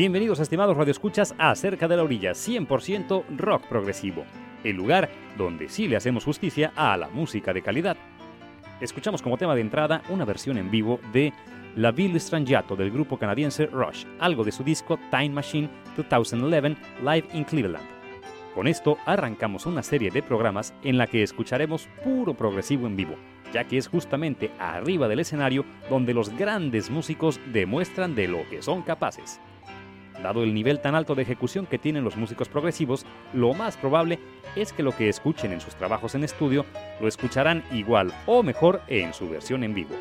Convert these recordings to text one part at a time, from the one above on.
Bienvenidos estimados radioescuchas a Cerca de la Orilla, 100% rock progresivo, el lugar donde sí le hacemos justicia a la música de calidad. Escuchamos como tema de entrada una versión en vivo de La Ville Strangiato del grupo canadiense Rush, algo de su disco Time Machine 2011 Live in Cleveland. Con esto arrancamos una serie de programas en la que escucharemos puro progresivo en vivo, ya que es justamente arriba del escenario donde los grandes músicos demuestran de lo que son capaces. Dado el nivel tan alto de ejecución que tienen los músicos progresivos, lo más probable es que lo que escuchen en sus trabajos en estudio lo escucharán igual o mejor en su versión en vivo.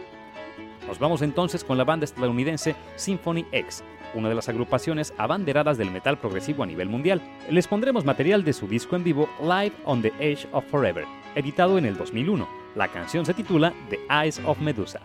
Nos vamos entonces con la banda estadounidense Symphony X, una de las agrupaciones abanderadas del metal progresivo a nivel mundial. Les pondremos material de su disco en vivo Live on the Edge of Forever, editado en el 2001. La canción se titula The Eyes of Medusa.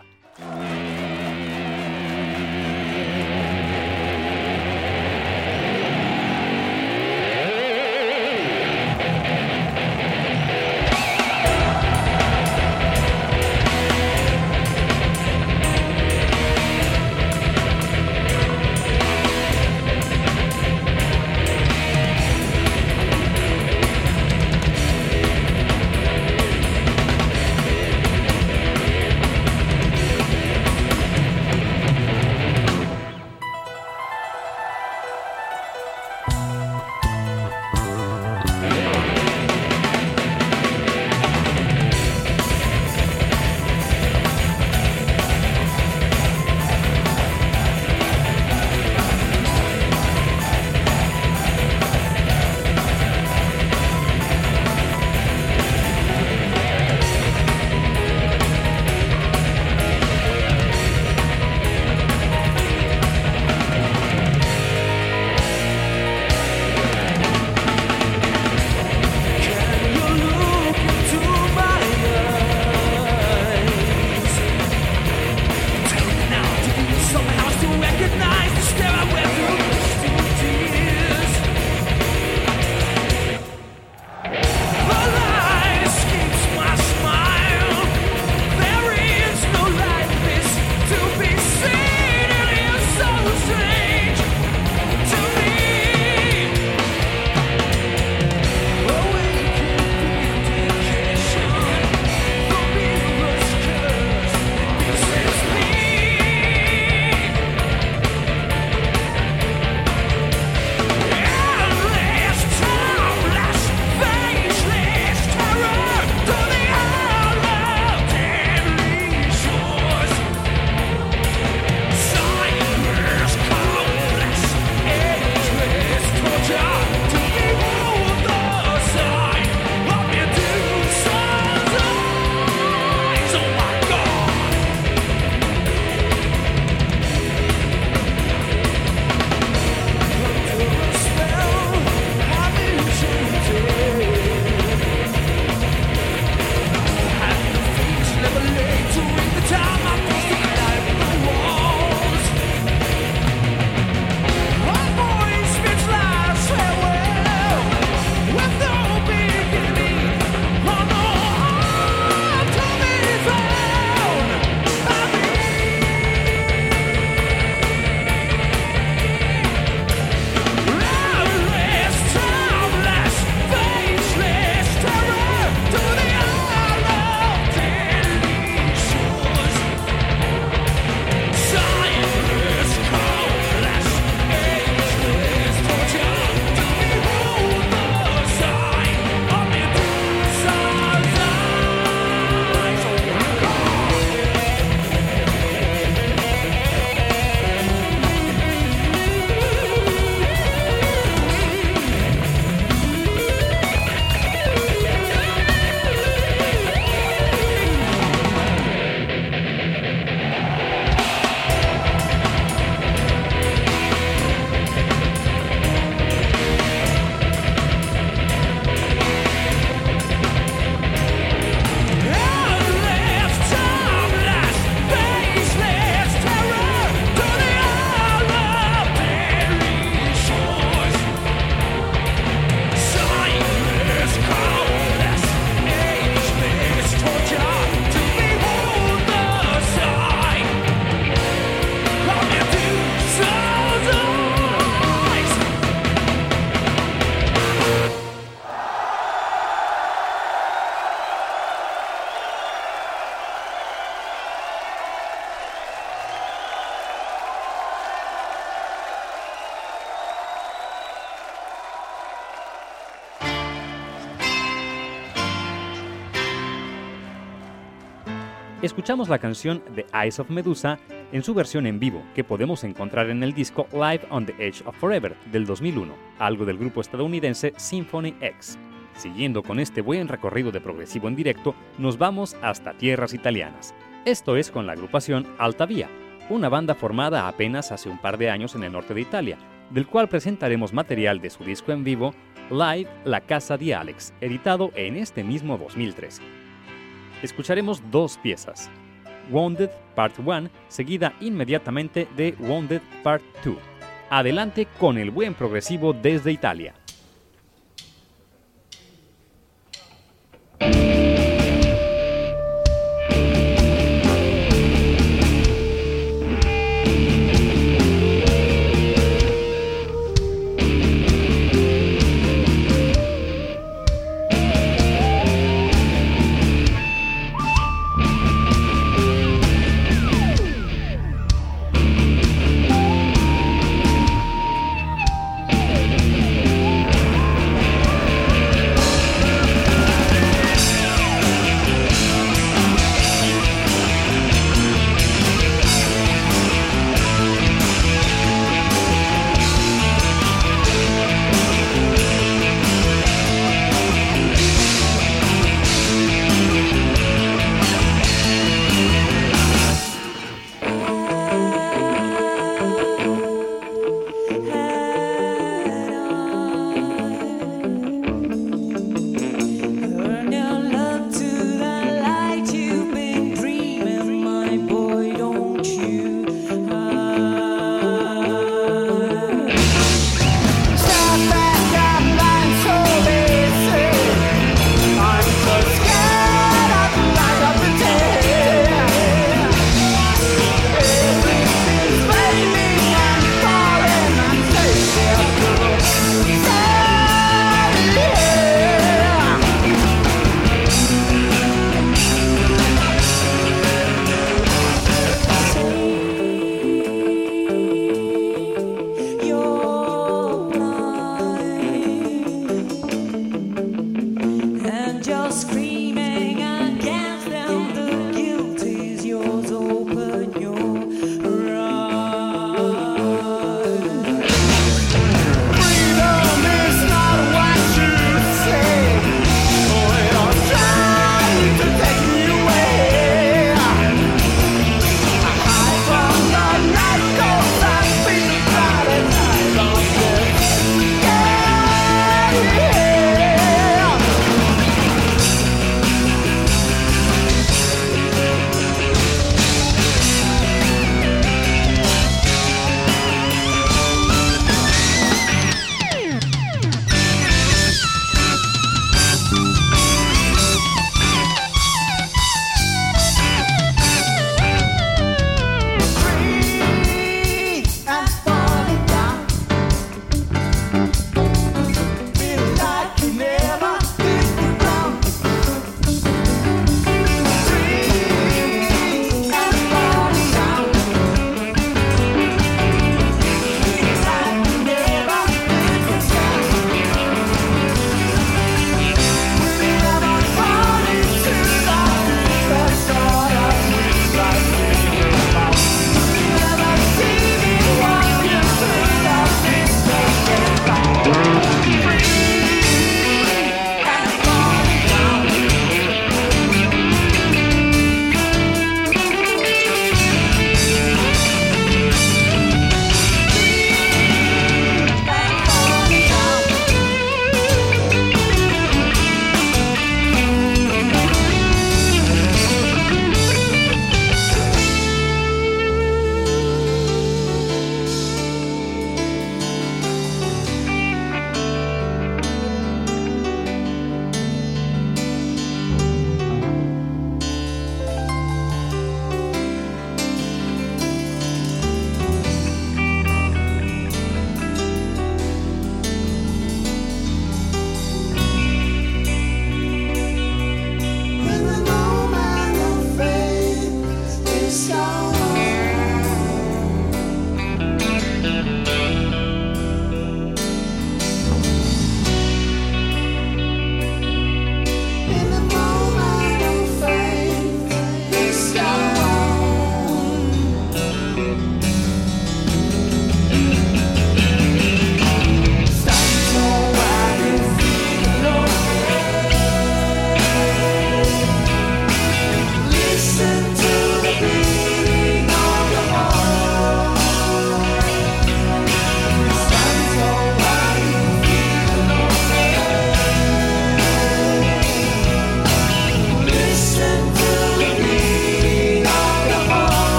Escuchamos la canción The Eyes of Medusa en su versión en vivo, que podemos encontrar en el disco Live on the Edge of Forever del 2001, algo del grupo estadounidense Symphony X. Siguiendo con este buen recorrido de progresivo en directo, nos vamos hasta tierras italianas. Esto es con la agrupación Alta Vía, una banda formada apenas hace un par de años en el norte de Italia, del cual presentaremos material de su disco en vivo Live La Casa de Alex, editado en este mismo 2013 escucharemos dos piezas. Wounded Part 1, seguida inmediatamente de Wounded Part 2. Adelante con el buen progresivo desde Italia.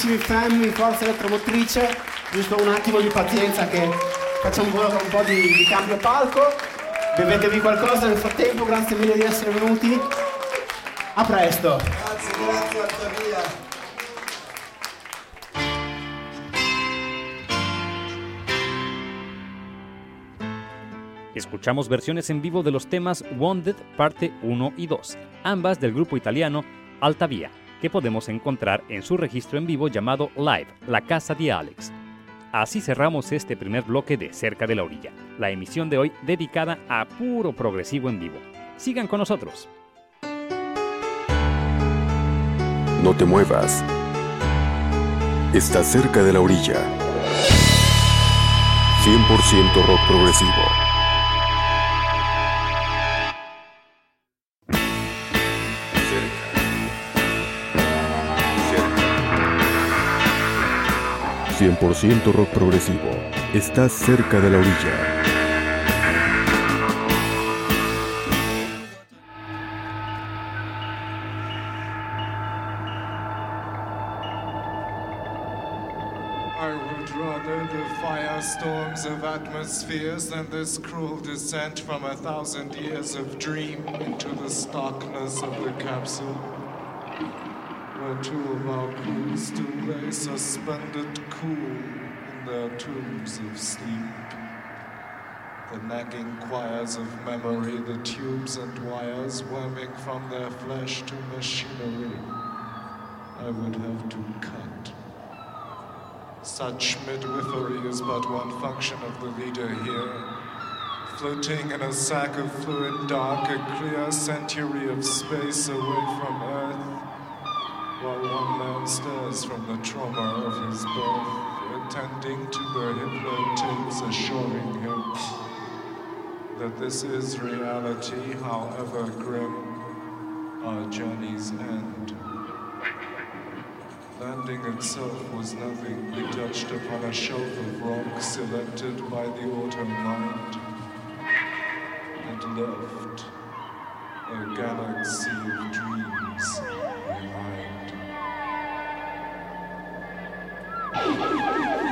Ai bravissimi fem in forza elettromotrice, giusto un attimo di pazienza che facciamo un po' di, di cambio palco, bevetevi qualcosa nel frattempo, grazie mille di essere venuti, a presto! Grazie, grazie Altavia! Escuchamos versiones en vivo de los temas Wounded parte 1 y 2, ambas del grupo italiano Altavia, que podemos encontrar en su registro en vivo llamado Live, La Casa de Alex. Así cerramos este primer bloque de Cerca de la Orilla, la emisión de hoy dedicada a puro progresivo en vivo. Sigan con nosotros. No te muevas. Está cerca de la orilla. 100% rock progresivo. 100% rock progresivo. Estás cerca de la orilla. storms of atmospheres than this cruel descent from a thousand years of dream into the starkness of the capsule where two of our crew still lay suspended cool in their tombs of sleep. The nagging choirs of memory, the tubes and wires worming from their flesh to machinery, I would have to cut. Such midwifery is but one function of the leader here. Floating in a sack of fluid dark, a clear century of space away from Earth while one man stares from the trauma of his birth, attending to the hypnotics, assuring him that this is reality, however grim our journey's end. Landing itself was nothing. We touched upon a shelf of rock selected by the auto mind and left a galaxy of dreams Oh, my God.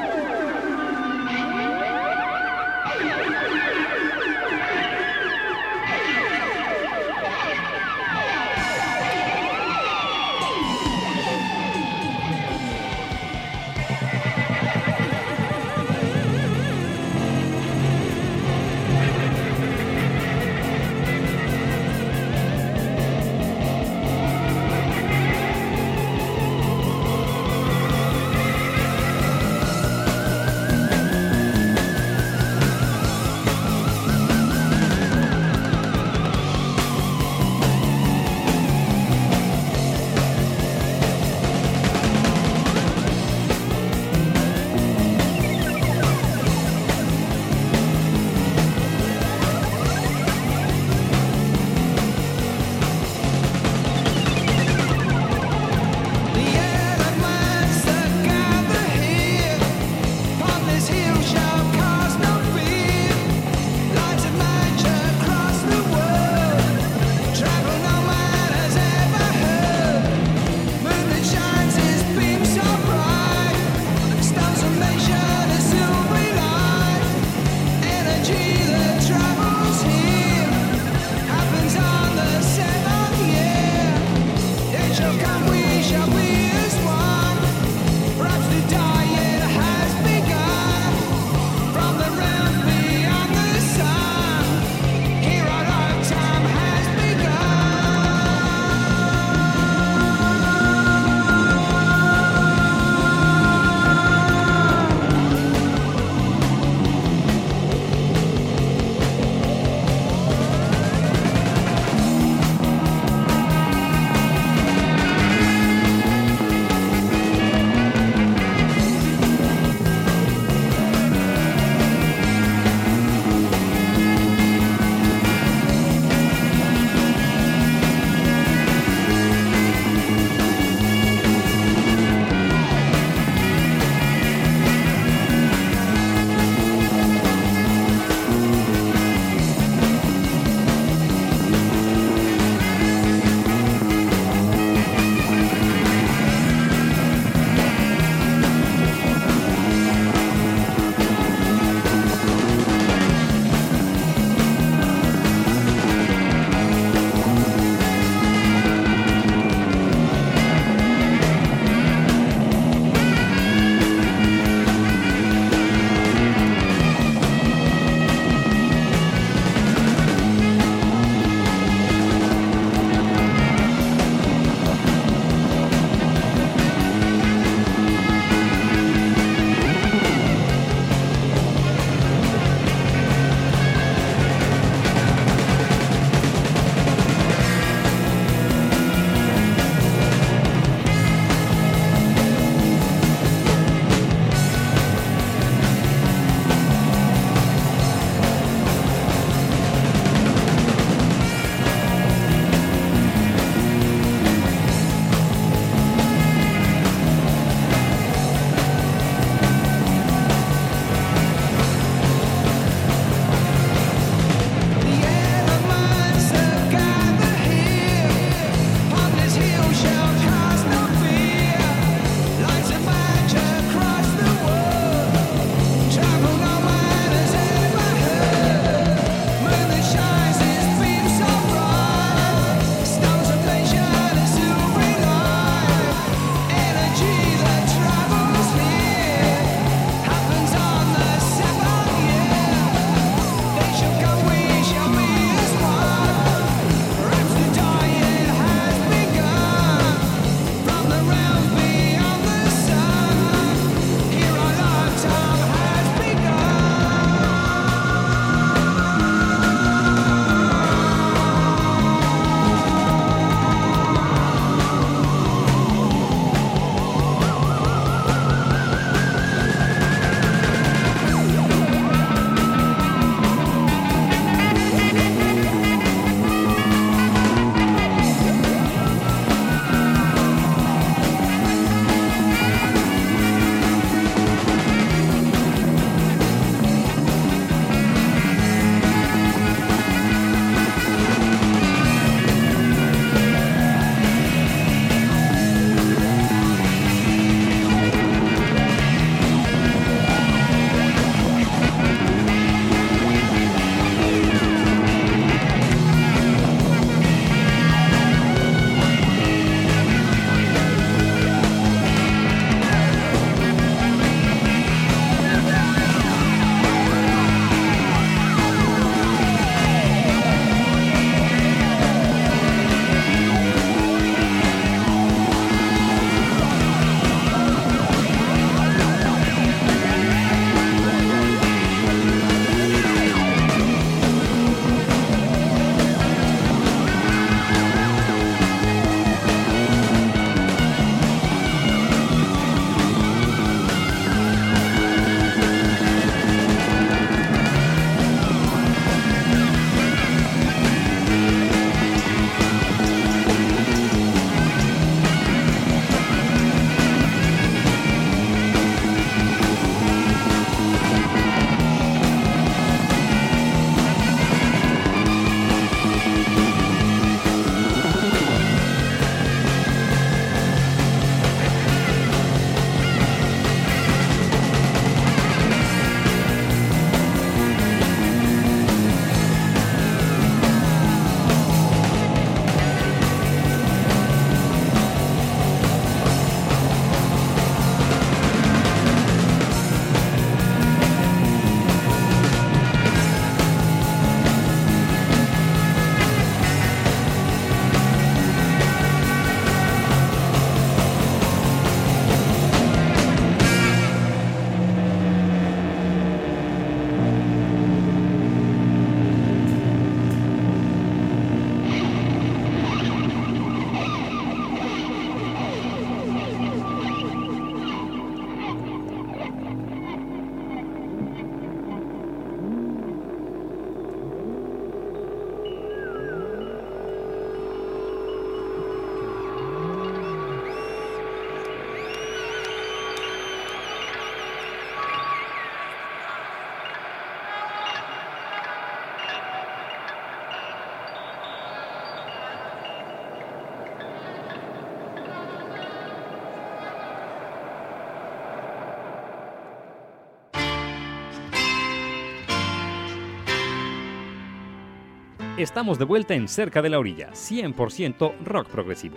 Estamos de vuelta en Cerca de la Orilla, 100% rock progresivo.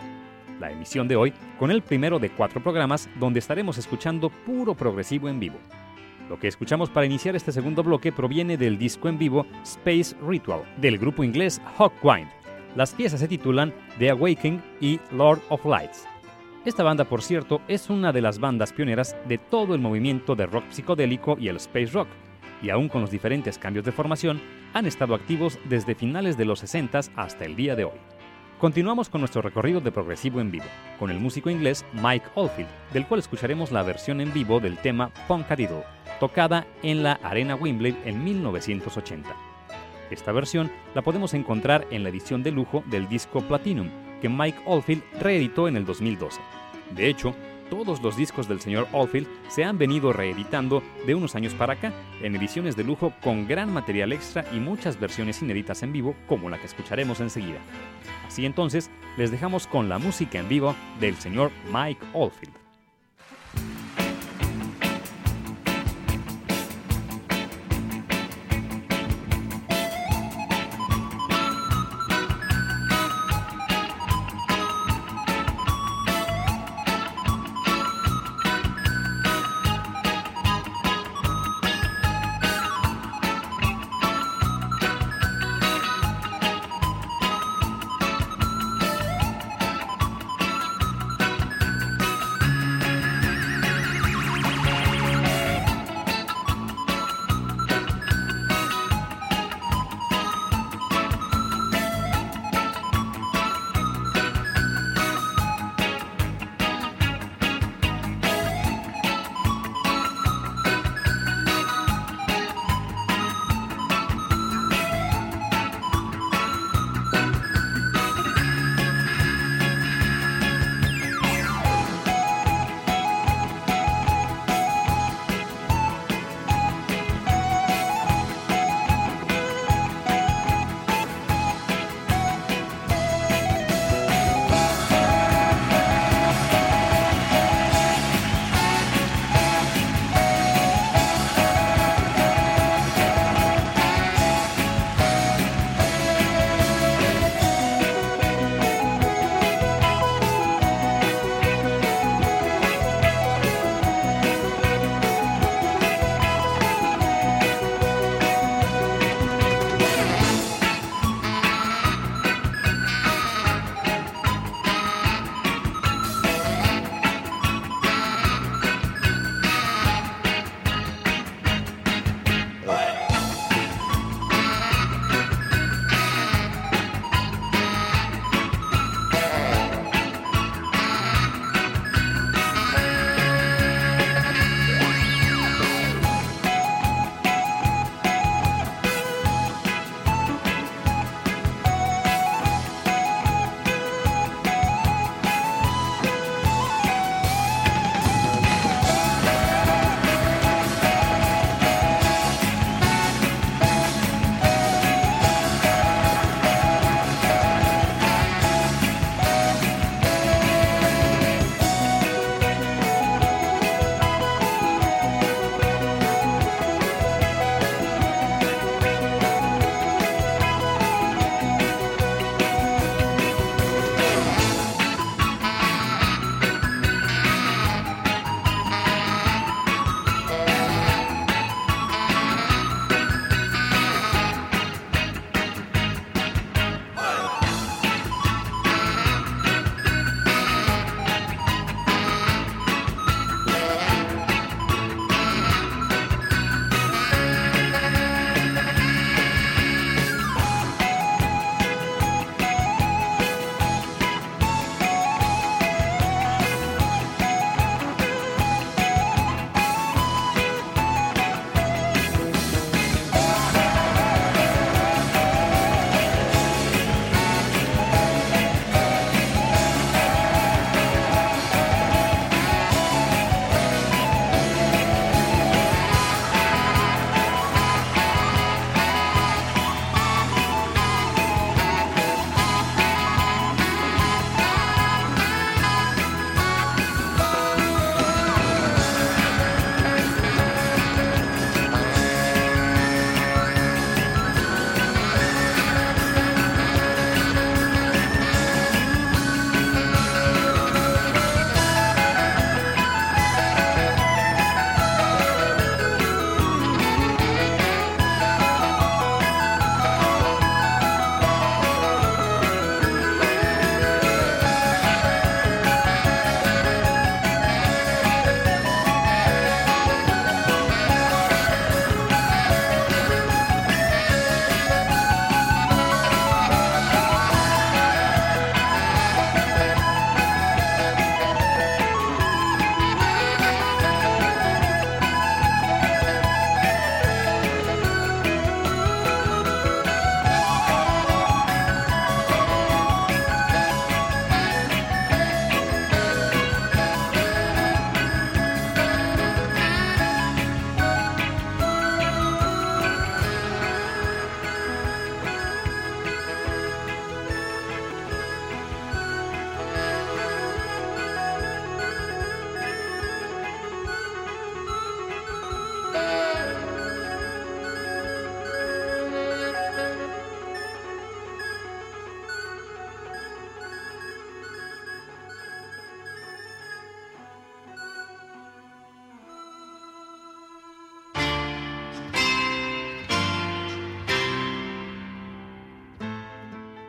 La emisión de hoy con el primero de cuatro programas donde estaremos escuchando puro progresivo en vivo. Lo que escuchamos para iniciar este segundo bloque proviene del disco en vivo Space Ritual del grupo inglés Hawkwind. Las piezas se titulan The Awakening y Lord of Lights. Esta banda, por cierto, es una de las bandas pioneras de todo el movimiento de rock psicodélico y el space rock, y aún con los diferentes cambios de formación, han estado activos desde finales de los 60 hasta el día de hoy. Continuamos con nuestro recorrido de progresivo en vivo, con el músico inglés Mike Oldfield, del cual escucharemos la versión en vivo del tema Punkadiddle, tocada en la Arena Wembley en 1980. Esta versión la podemos encontrar en la edición de lujo del disco Platinum, que Mike Oldfield reeditó en el 2012. De hecho, todos los discos del señor Oldfield se han venido reeditando de unos años para acá, en ediciones de lujo con gran material extra y muchas versiones inéditas en vivo, como la que escucharemos enseguida. Así entonces, les dejamos con la música en vivo del señor Mike Oldfield.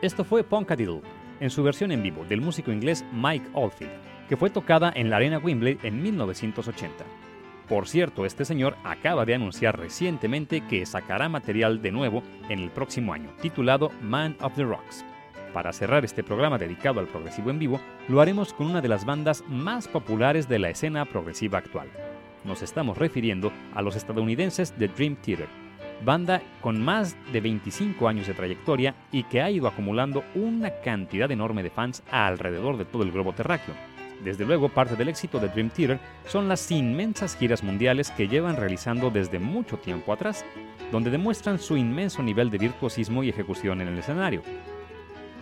Esto fue Punkadiddle, en su versión en vivo del músico inglés Mike Oldfield, que fue tocada en la Arena Wembley en 1980. Por cierto, este señor acaba de anunciar recientemente que sacará material de nuevo en el próximo año, titulado Man of the Rocks. Para cerrar este programa dedicado al progresivo en vivo, lo haremos con una de las bandas más populares de la escena progresiva actual. Nos estamos refiriendo a los estadounidenses de Dream Theater, banda con más de 25 años de trayectoria y que ha ido acumulando una cantidad enorme de fans alrededor de todo el globo terráqueo. Desde luego, parte del éxito de Dream Theater son las inmensas giras mundiales que llevan realizando desde mucho tiempo atrás, donde demuestran su inmenso nivel de virtuosismo y ejecución en el escenario.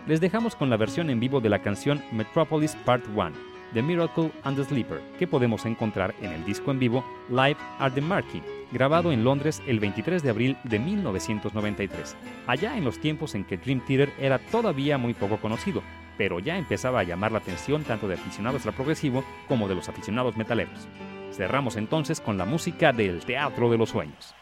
Les dejamos con la versión en vivo de la canción Metropolis Part 1, The Miracle and the Sleeper, que podemos encontrar en el disco en vivo Live at the Marquee, grabado en Londres el 23 de abril de 1993, allá en los tiempos en que Dream Theater era todavía muy poco conocido, pero ya empezaba a llamar la atención tanto de aficionados al progresivo como de los aficionados metaleros. Cerramos entonces con la música del Teatro de los Sueños.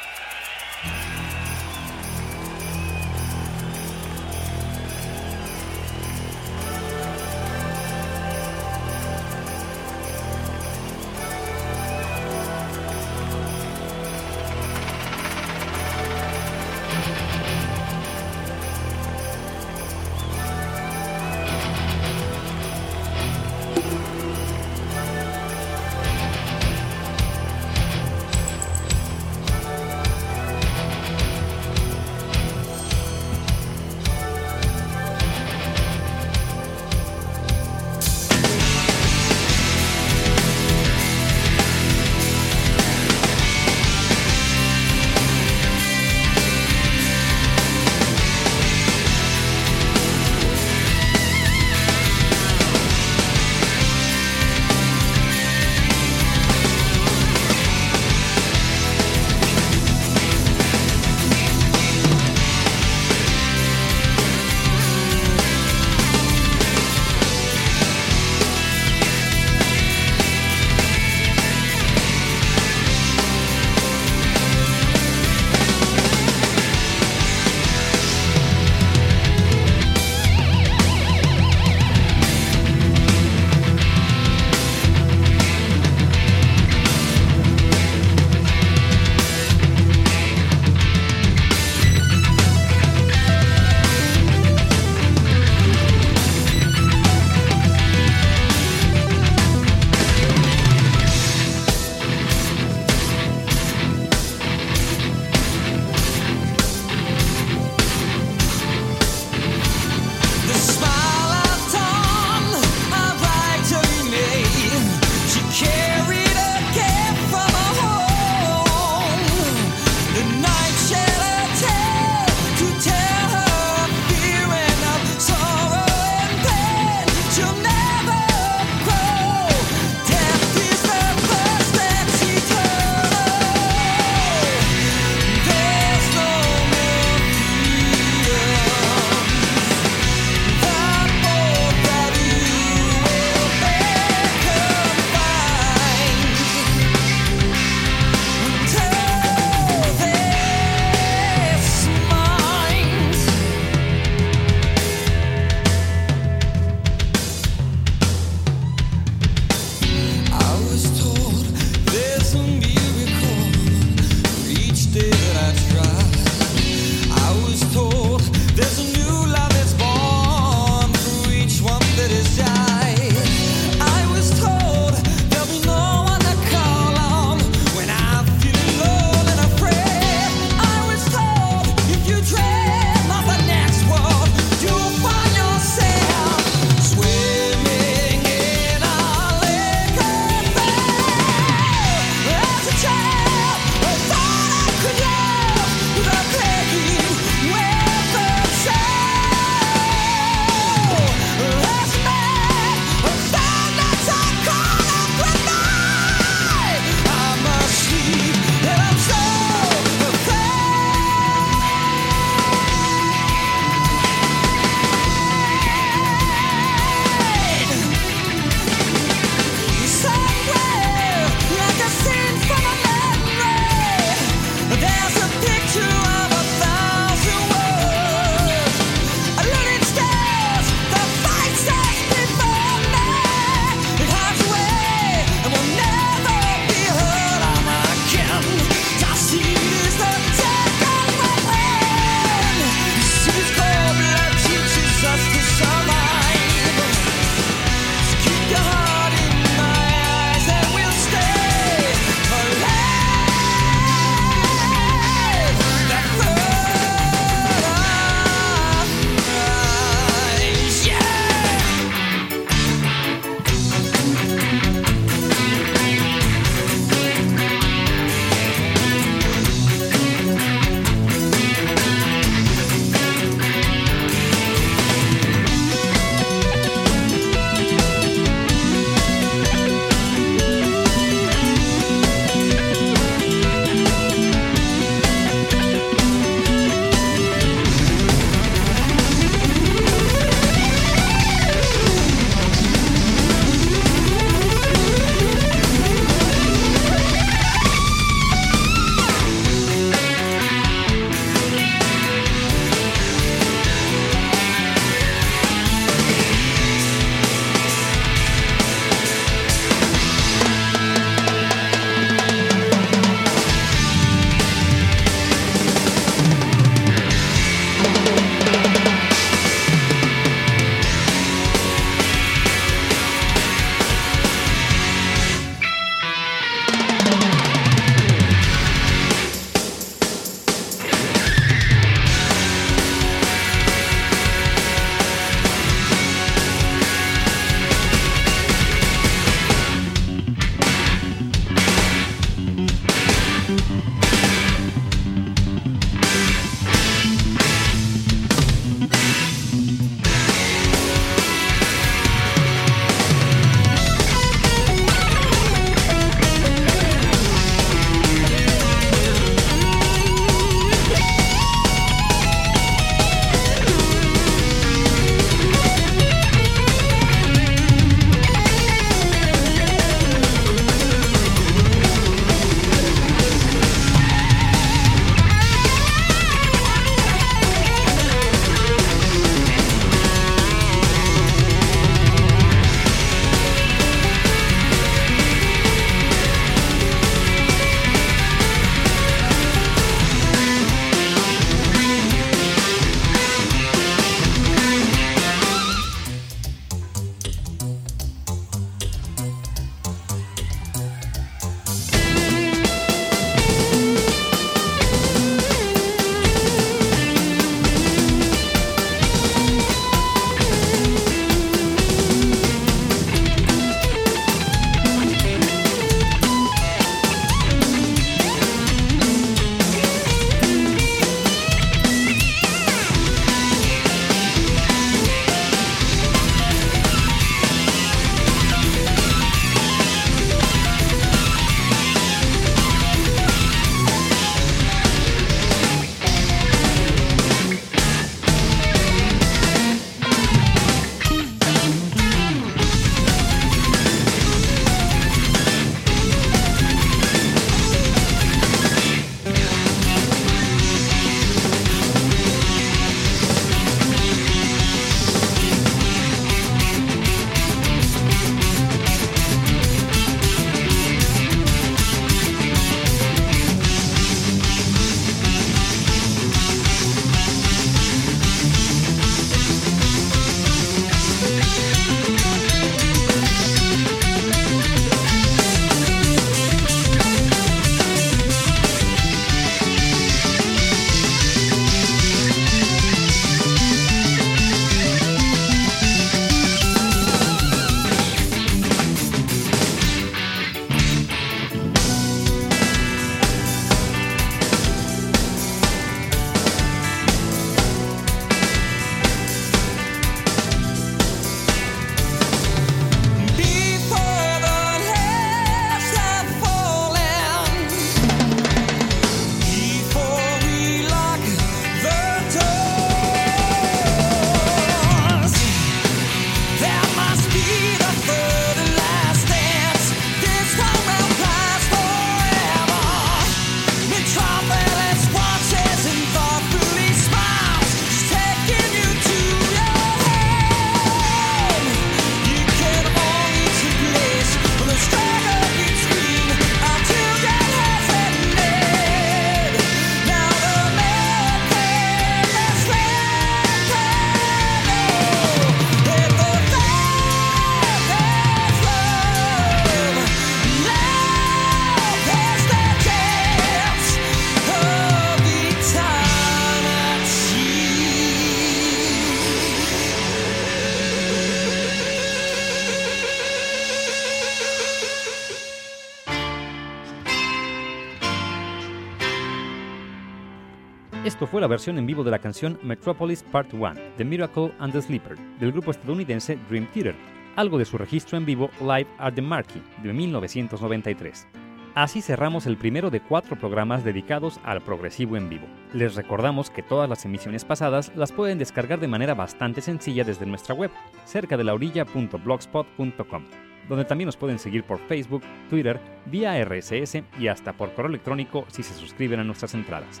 Fue la versión en vivo de la canción Metropolis Part 1, The Miracle and the Sleeper, del grupo estadounidense Dream Theater, algo de su registro en vivo Live at the Marquee, de 1993. Así cerramos el primero de cuatro programas dedicados al progresivo en vivo. Les recordamos que todas las emisiones pasadas las pueden descargar de manera bastante sencilla desde nuestra web, cerca de la orilla.blogspot.com, donde también nos pueden seguir por Facebook, Twitter, vía RSS y hasta por correo electrónico si se suscriben a nuestras entradas.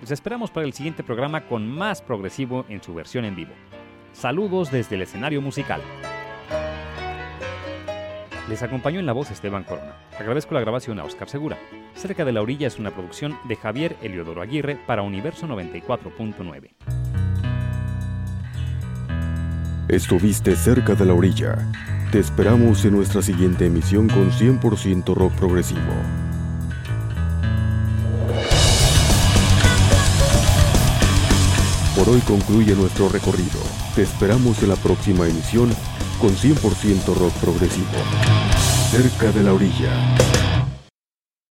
Les esperamos para el siguiente programa con más progresivo en su versión en vivo. Saludos desde el escenario musical. Les acompañó en la voz Esteban Corona. Agradezco la grabación a Oscar Segura. Cerca de la orilla es una producción de Javier Eliodoro Aguirre para Universo 94.9. Estuviste cerca de la orilla. Te esperamos en nuestra siguiente emisión con 100% rock progresivo. Por hoy concluye nuestro recorrido. Te esperamos en la próxima emisión con 100% rock progresivo. Cerca de la orilla.